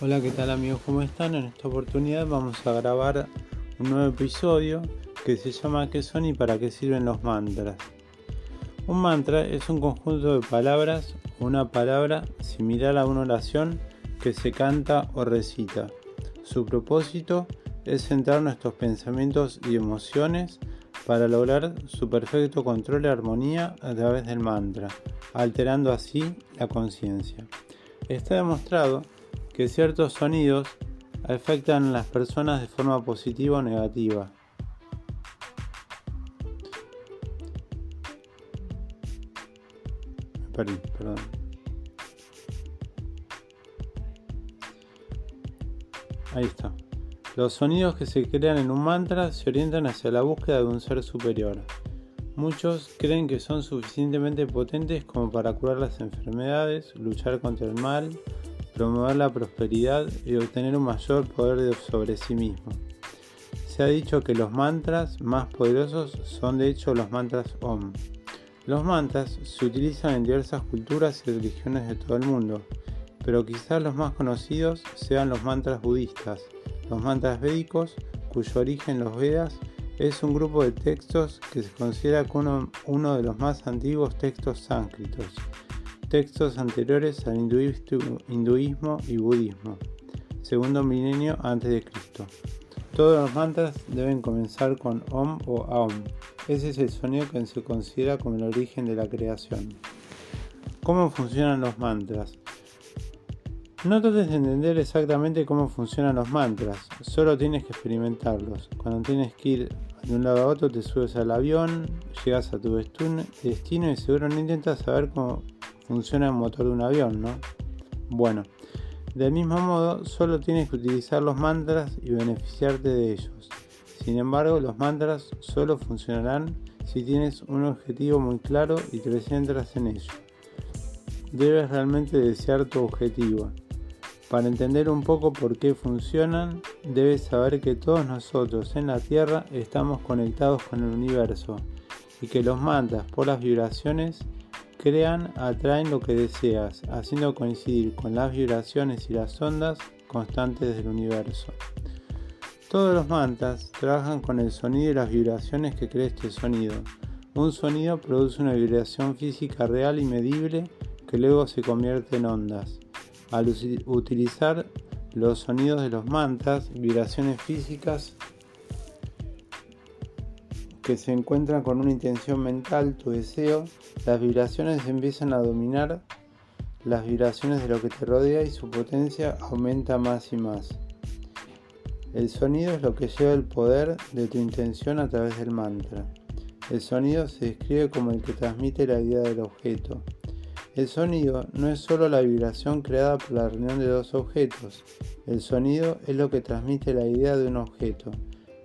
Hola, ¿qué tal amigos? ¿Cómo están? En esta oportunidad vamos a grabar un nuevo episodio que se llama ¿Qué son y para qué sirven los mantras? Un mantra es un conjunto de palabras una palabra similar a una oración que se canta o recita. Su propósito es centrar nuestros pensamientos y emociones para lograr su perfecto control y armonía a través del mantra, alterando así la conciencia. Está demostrado que ciertos sonidos afectan a las personas de forma positiva o negativa. Perdón. Ahí está. Los sonidos que se crean en un mantra se orientan hacia la búsqueda de un ser superior. Muchos creen que son suficientemente potentes como para curar las enfermedades, luchar contra el mal promover la prosperidad y obtener un mayor poder sobre sí mismo. Se ha dicho que los mantras más poderosos son de hecho los mantras OM. Los mantras se utilizan en diversas culturas y religiones de todo el mundo, pero quizás los más conocidos sean los mantras budistas, los mantras védicos, cuyo origen los Vedas es un grupo de textos que se considera como uno de los más antiguos textos sánscritos textos anteriores al hinduismo y budismo, segundo milenio antes de Cristo. Todos los mantras deben comenzar con Om o Aum. Ese es el sonido que se considera como el origen de la creación. ¿Cómo funcionan los mantras? No trates de entender exactamente cómo funcionan los mantras, solo tienes que experimentarlos. Cuando tienes que ir de un lado a otro, te subes al avión, llegas a tu destino y seguro no intentas saber cómo funciona el motor de un avión, ¿no? Bueno, del mismo modo, solo tienes que utilizar los mantras y beneficiarte de ellos. Sin embargo, los mantras solo funcionarán si tienes un objetivo muy claro y te centras en ello. Debes realmente desear tu objetivo. Para entender un poco por qué funcionan, debes saber que todos nosotros en la Tierra estamos conectados con el universo y que los mantras por las vibraciones crean, atraen lo que deseas, haciendo coincidir con las vibraciones y las ondas constantes del universo. Todos los mantras trabajan con el sonido y las vibraciones que crea este sonido. Un sonido produce una vibración física real y medible que luego se convierte en ondas. Al utilizar los sonidos de los mantras, vibraciones físicas que se encuentran con una intención mental, tu deseo, las vibraciones empiezan a dominar las vibraciones de lo que te rodea y su potencia aumenta más y más. El sonido es lo que lleva el poder de tu intención a través del mantra. El sonido se describe como el que transmite la idea del objeto. El sonido no es solo la vibración creada por la reunión de dos objetos. El sonido es lo que transmite la idea de un objeto.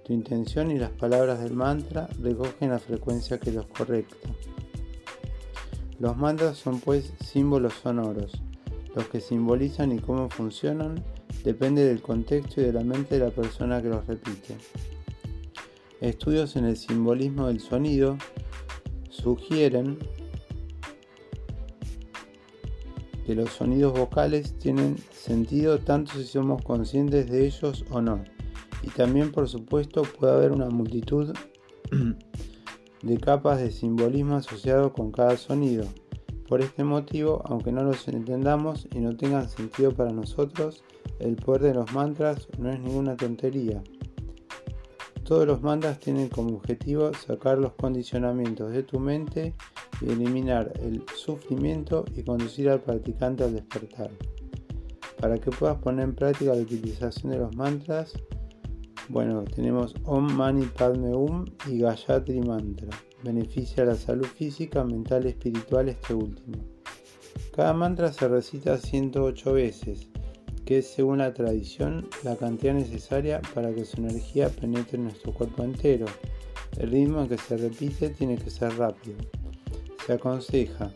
Tu intención y las palabras del mantra recogen la frecuencia que los correcta. Los mantras son pues símbolos sonoros. Los que simbolizan y cómo funcionan depende del contexto y de la mente de la persona que los repite. Estudios en el simbolismo del sonido sugieren que los sonidos vocales tienen sentido tanto si somos conscientes de ellos o no y también por supuesto puede haber una multitud de capas de simbolismo asociado con cada sonido. Por este motivo, aunque no los entendamos y no tengan sentido para nosotros, el poder de los mantras no es ninguna tontería. Todos los mantras tienen como objetivo sacar los condicionamientos de tu mente y eliminar el sufrimiento y conducir al practicante al despertar. Para que puedas poner en práctica la utilización de los mantras, bueno, tenemos Om Mani Padme Hum y Gayatri Mantra. Beneficia la salud física, mental y espiritual este último. Cada mantra se recita 108 veces, que es según la tradición la cantidad necesaria para que su energía penetre en nuestro cuerpo entero. El ritmo en que se repite tiene que ser rápido. Se aconseja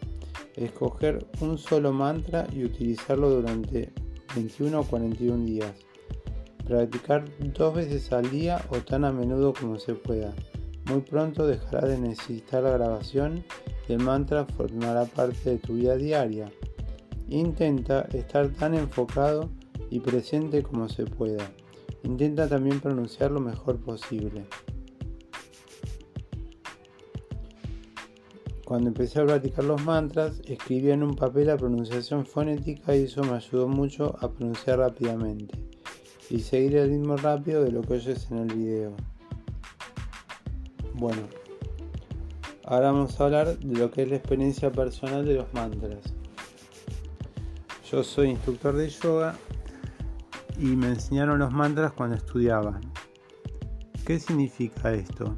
escoger un solo mantra y utilizarlo durante 21 o 41 días. Practicar dos veces al día o tan a menudo como se pueda. Muy pronto dejará de necesitar la grabación y el mantra formará parte de tu vida diaria. Intenta estar tan enfocado y presente como se pueda. Intenta también pronunciar lo mejor posible. Cuando empecé a practicar los mantras, escribía en un papel la pronunciación fonética y eso me ayudó mucho a pronunciar rápidamente y seguir el ritmo rápido de lo que oyes en el video. Bueno, ahora vamos a hablar de lo que es la experiencia personal de los mantras. Yo soy instructor de yoga y me enseñaron los mantras cuando estudiaba. ¿Qué significa esto?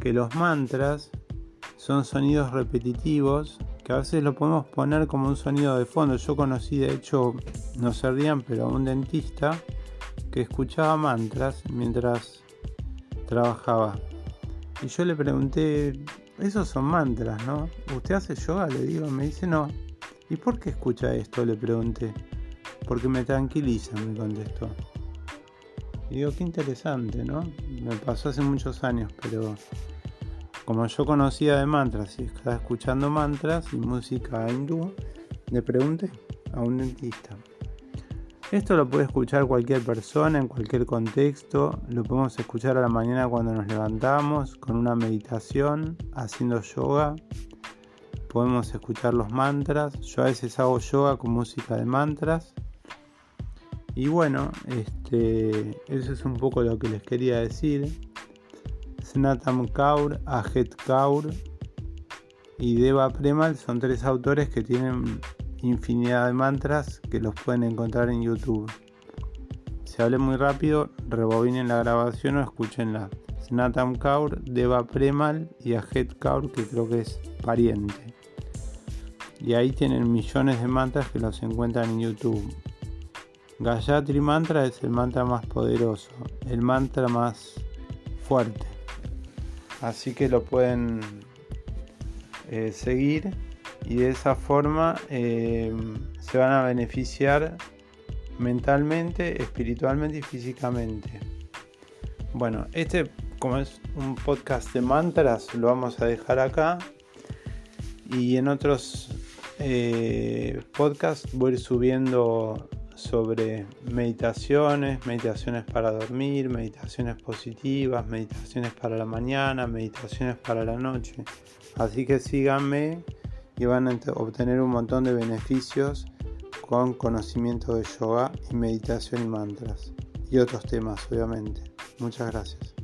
Que los mantras son sonidos repetitivos que a veces lo podemos poner como un sonido de fondo. Yo conocí, de hecho, no se rían, pero a un dentista que escuchaba mantras mientras trabajaba. Y yo le pregunté, esos son mantras, ¿no? ¿Usted hace yoga? Le digo, me dice, no. ¿Y por qué escucha esto? Le pregunté. Porque me tranquiliza, me contestó. Y digo, qué interesante, ¿no? Me pasó hace muchos años, pero como yo conocía de mantras y estaba escuchando mantras y música hindú, le pregunté a un dentista. Esto lo puede escuchar cualquier persona en cualquier contexto, lo podemos escuchar a la mañana cuando nos levantamos, con una meditación, haciendo yoga, podemos escuchar los mantras, yo a veces hago yoga con música de mantras. Y bueno, este, eso es un poco lo que les quería decir. Snatam Kaur, Ajet Kaur y Deva Premal son tres autores que tienen infinidad de mantras que los pueden encontrar en YouTube. Si hablé muy rápido, rebobinen la grabación o escúchenla. Snatam Kaur, Deva Premal y Ajet Kaur, que creo que es pariente. Y ahí tienen millones de mantras que los encuentran en YouTube. Gayatri Mantra es el mantra más poderoso, el mantra más fuerte. Así que lo pueden eh, seguir y de esa forma eh, se van a beneficiar mentalmente, espiritualmente y físicamente. Bueno, este como es un podcast de mantras lo vamos a dejar acá y en otros eh, podcasts voy a ir subiendo sobre meditaciones, meditaciones para dormir, meditaciones positivas, meditaciones para la mañana, meditaciones para la noche. Así que síganme y van a obtener un montón de beneficios con conocimiento de yoga y meditación y mantras y otros temas obviamente. Muchas gracias.